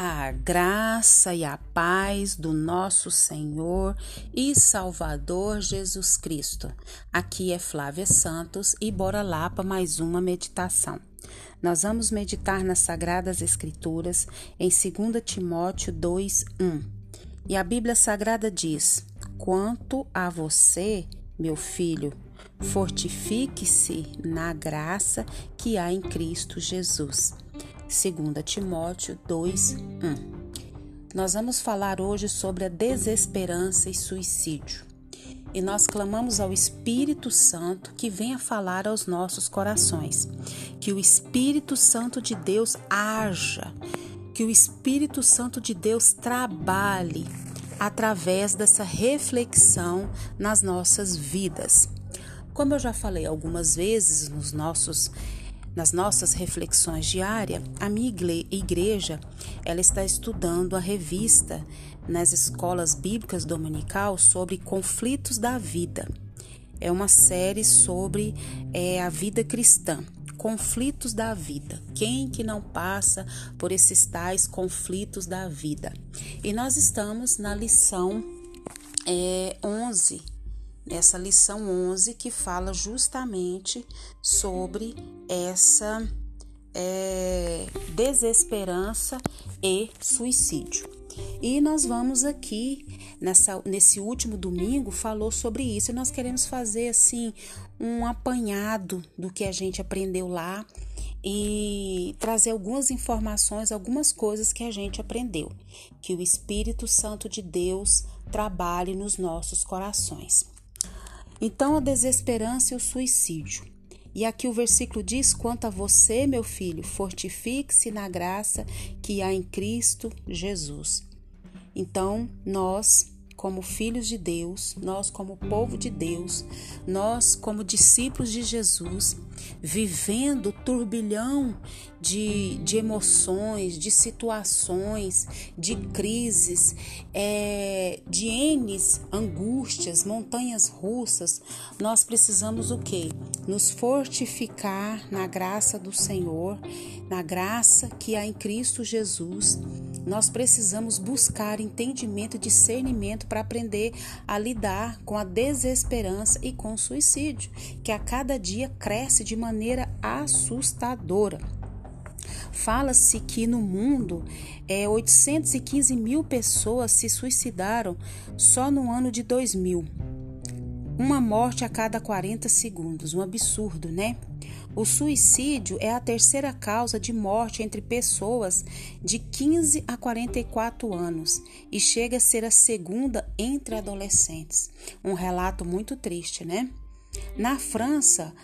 A graça e a paz do nosso Senhor e Salvador Jesus Cristo. Aqui é Flávia Santos e bora lá para mais uma meditação. Nós vamos meditar nas Sagradas Escrituras em 2 Timóteo 2:1. E a Bíblia Sagrada diz: Quanto a você, meu filho, fortifique-se na graça que há em Cristo Jesus. 2 Timóteo 2, 1. Nós vamos falar hoje sobre a desesperança e suicídio. E nós clamamos ao Espírito Santo que venha falar aos nossos corações. Que o Espírito Santo de Deus haja, que o Espírito Santo de Deus trabalhe através dessa reflexão nas nossas vidas. Como eu já falei algumas vezes nos nossos nas nossas reflexões diárias, a minha igreja ela está estudando a revista nas escolas bíblicas dominical sobre conflitos da vida. É uma série sobre é, a vida cristã, conflitos da vida. Quem que não passa por esses tais conflitos da vida? E nós estamos na lição é, 11 essa lição 11 que fala justamente sobre essa é, desesperança e suicídio. E nós vamos aqui nessa, nesse último domingo falou sobre isso e nós queremos fazer assim um apanhado do que a gente aprendeu lá e trazer algumas informações, algumas coisas que a gente aprendeu. Que o Espírito Santo de Deus trabalhe nos nossos corações. Então, a desesperança e o suicídio. E aqui o versículo diz: Quanto a você, meu filho, fortifique-se na graça que há em Cristo Jesus. Então, nós como filhos de Deus, nós como povo de Deus, nós como discípulos de Jesus, vivendo turbilhão de, de emoções, de situações, de crises, é, de N's angústias, montanhas russas, nós precisamos o quê? Nos fortificar na graça do Senhor, na graça que há em Cristo Jesus nós precisamos buscar entendimento e discernimento para aprender a lidar com a desesperança e com o suicídio, que a cada dia cresce de maneira assustadora. Fala-se que no mundo é, 815 mil pessoas se suicidaram só no ano de 2000. Uma morte a cada 40 segundos, um absurdo, né? O suicídio é a terceira causa de morte entre pessoas de 15 a 44 anos e chega a ser a segunda entre adolescentes. Um relato muito triste, né? Na França,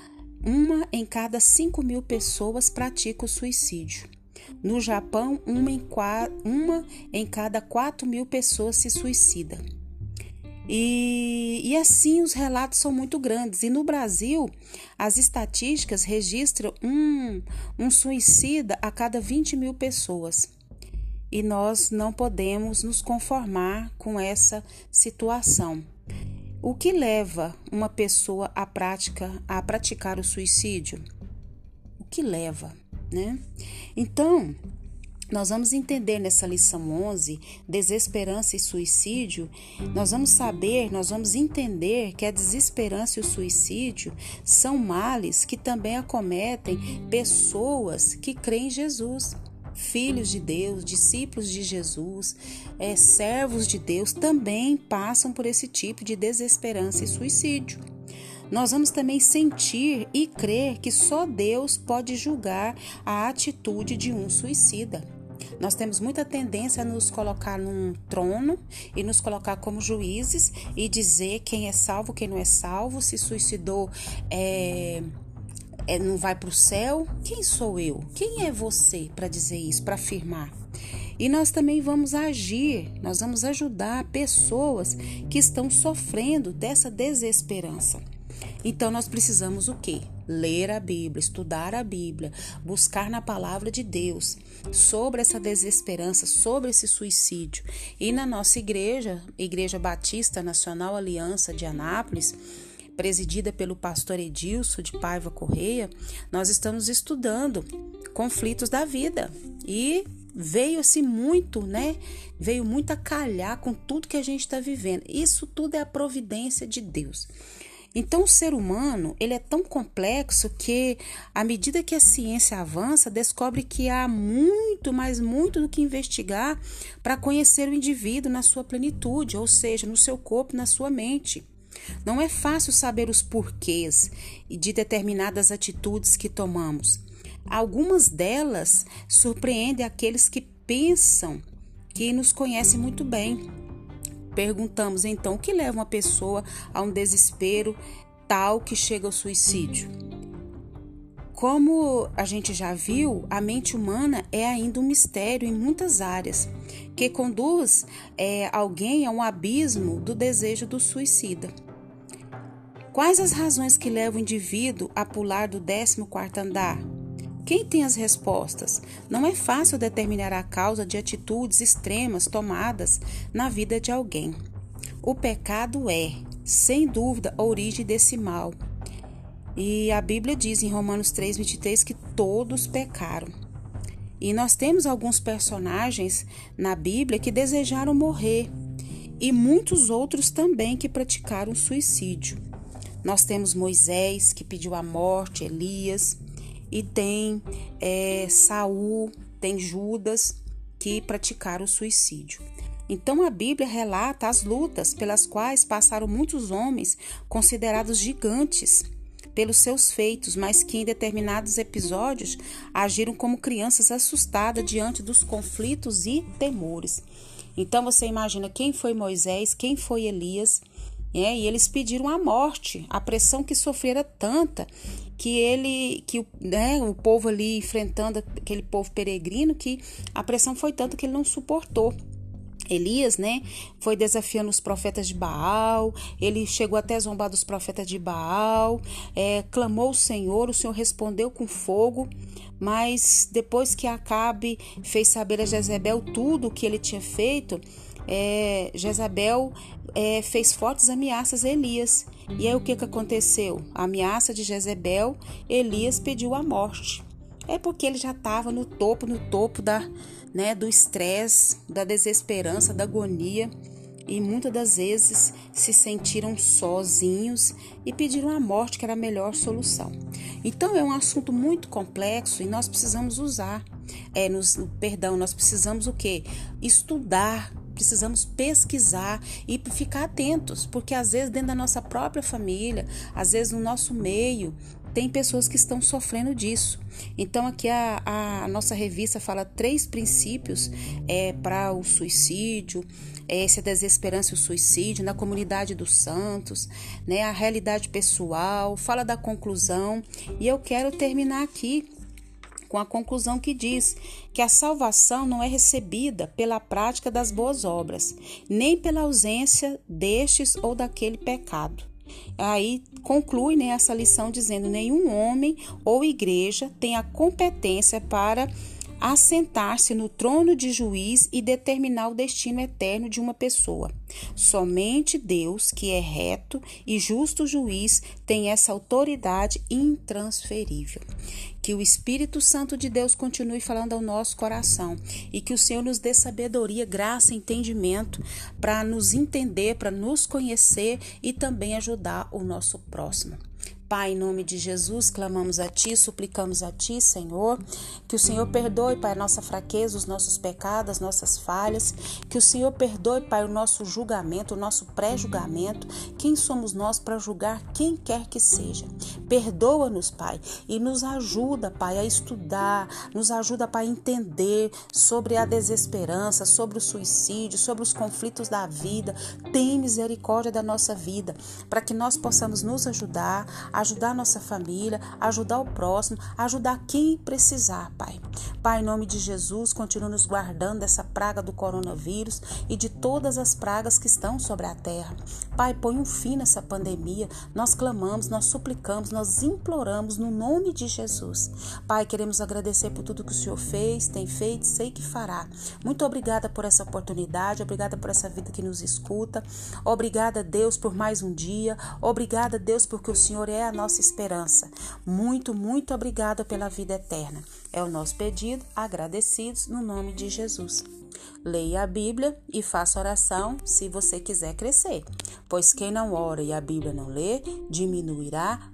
uma em cada 5 mil pessoas pratica o suicídio. No Japão, uma em, uma em cada 4 mil pessoas se suicida. E, e assim os relatos são muito grandes. E no Brasil, as estatísticas registram um, um suicida a cada 20 mil pessoas. E nós não podemos nos conformar com essa situação. O que leva uma pessoa à prática a praticar o suicídio? O que leva, né? Então, nós vamos entender nessa lição 11, desesperança e suicídio, nós vamos saber, nós vamos entender que a desesperança e o suicídio são males que também acometem pessoas que creem em Jesus. Filhos de Deus, discípulos de Jesus, é, servos de Deus também passam por esse tipo de desesperança e suicídio. Nós vamos também sentir e crer que só Deus pode julgar a atitude de um suicida. Nós temos muita tendência a nos colocar num trono e nos colocar como juízes e dizer quem é salvo, quem não é salvo, se suicidou, é, é não vai para o céu. Quem sou eu? Quem é você para dizer isso, para afirmar? E nós também vamos agir, nós vamos ajudar pessoas que estão sofrendo dessa desesperança. Então nós precisamos o quê? Ler a Bíblia, estudar a Bíblia, buscar na palavra de Deus sobre essa desesperança, sobre esse suicídio. E na nossa igreja, Igreja Batista Nacional Aliança de Anápolis, presidida pelo pastor Edilson de Paiva Correia, nós estamos estudando conflitos da vida e veio assim muito, né? Veio muito a calhar com tudo que a gente está vivendo. Isso tudo é a providência de Deus. Então, o ser humano ele é tão complexo que, à medida que a ciência avança, descobre que há muito, mas muito do que investigar para conhecer o indivíduo na sua plenitude, ou seja, no seu corpo, na sua mente. Não é fácil saber os porquês de determinadas atitudes que tomamos. Algumas delas surpreendem aqueles que pensam que nos conhecem muito bem. Perguntamos então o que leva uma pessoa a um desespero tal que chega ao suicídio. Como a gente já viu, a mente humana é ainda um mistério em muitas áreas, que conduz é, alguém a um abismo do desejo do suicida. Quais as razões que levam o indivíduo a pular do 14 andar? Quem tem as respostas? Não é fácil determinar a causa de atitudes extremas tomadas na vida de alguém. O pecado é, sem dúvida, a origem desse mal. E a Bíblia diz em Romanos 3:23 que todos pecaram. E nós temos alguns personagens na Bíblia que desejaram morrer e muitos outros também que praticaram suicídio. Nós temos Moisés que pediu a morte, Elias, e tem é, Saul, tem Judas que praticaram o suicídio. Então a Bíblia relata as lutas pelas quais passaram muitos homens considerados gigantes pelos seus feitos, mas que em determinados episódios agiram como crianças assustadas diante dos conflitos e temores. Então você imagina quem foi Moisés, quem foi Elias é, e eles pediram a morte, a pressão que sofrera tanta que ele, que né, o povo ali enfrentando aquele povo peregrino, que a pressão foi tanta que ele não suportou. Elias, né, foi desafiando os profetas de Baal, ele chegou até zombar dos profetas de Baal, é, clamou o Senhor, o Senhor respondeu com fogo, mas depois que Acabe fez saber a Jezebel tudo o que ele tinha feito, é, Jezabel é, fez fortes ameaças a Elias. E aí o que, que aconteceu? A ameaça de Jezebel, Elias pediu a morte. É porque ele já estava no topo, no topo da, né, do estresse, da desesperança, da agonia. E muitas das vezes se sentiram sozinhos e pediram a morte, que era a melhor solução. Então é um assunto muito complexo e nós precisamos usar, é, nos, perdão, nós precisamos o quê? Estudar precisamos pesquisar e ficar atentos, porque às vezes dentro da nossa própria família, às vezes no nosso meio, tem pessoas que estão sofrendo disso. Então aqui a, a nossa revista fala três princípios é, para o suicídio, essa desesperança e o suicídio na comunidade dos santos, né, a realidade pessoal, fala da conclusão e eu quero terminar aqui com a conclusão que diz que a salvação não é recebida pela prática das boas obras, nem pela ausência destes ou daquele pecado. Aí conclui né, essa lição dizendo: nenhum homem ou igreja tem a competência para assentar-se no trono de juiz e determinar o destino eterno de uma pessoa. Somente Deus, que é reto e justo juiz, tem essa autoridade intransferível. Que o Espírito Santo de Deus continue falando ao nosso coração e que o Senhor nos dê sabedoria, graça e entendimento para nos entender, para nos conhecer e também ajudar o nosso próximo. Pai, em nome de Jesus, clamamos a Ti, suplicamos a Ti, Senhor, que o Senhor perdoe, Pai, a nossa fraqueza, os nossos pecados, as nossas falhas, que o Senhor perdoe, Pai, o nosso julgamento, o nosso pré-julgamento, quem somos nós para julgar quem quer que seja. Perdoa-nos, Pai, e nos ajuda, Pai, a estudar, nos ajuda, Pai, a entender sobre a desesperança, sobre o suicídio, sobre os conflitos da vida. Tem misericórdia da nossa vida, para que nós possamos nos ajudar ajudar nossa família, ajudar o próximo, ajudar quem precisar, Pai. Pai, em nome de Jesus, continue nos guardando dessa praga do coronavírus e de todas as pragas que estão sobre a terra. Pai, põe um fim nessa pandemia. Nós clamamos, nós suplicamos, nós imploramos no nome de Jesus. Pai, queremos agradecer por tudo que o Senhor fez, tem feito, sei que fará. Muito obrigada por essa oportunidade, obrigada por essa vida que nos escuta. Obrigada, Deus, por mais um dia. Obrigada, Deus, porque o Senhor é a nossa esperança. Muito, muito obrigada pela vida eterna. É o nosso pedido, agradecidos no nome de Jesus. Leia a Bíblia e faça oração se você quiser crescer, pois quem não ora e a Bíblia não lê, diminuirá,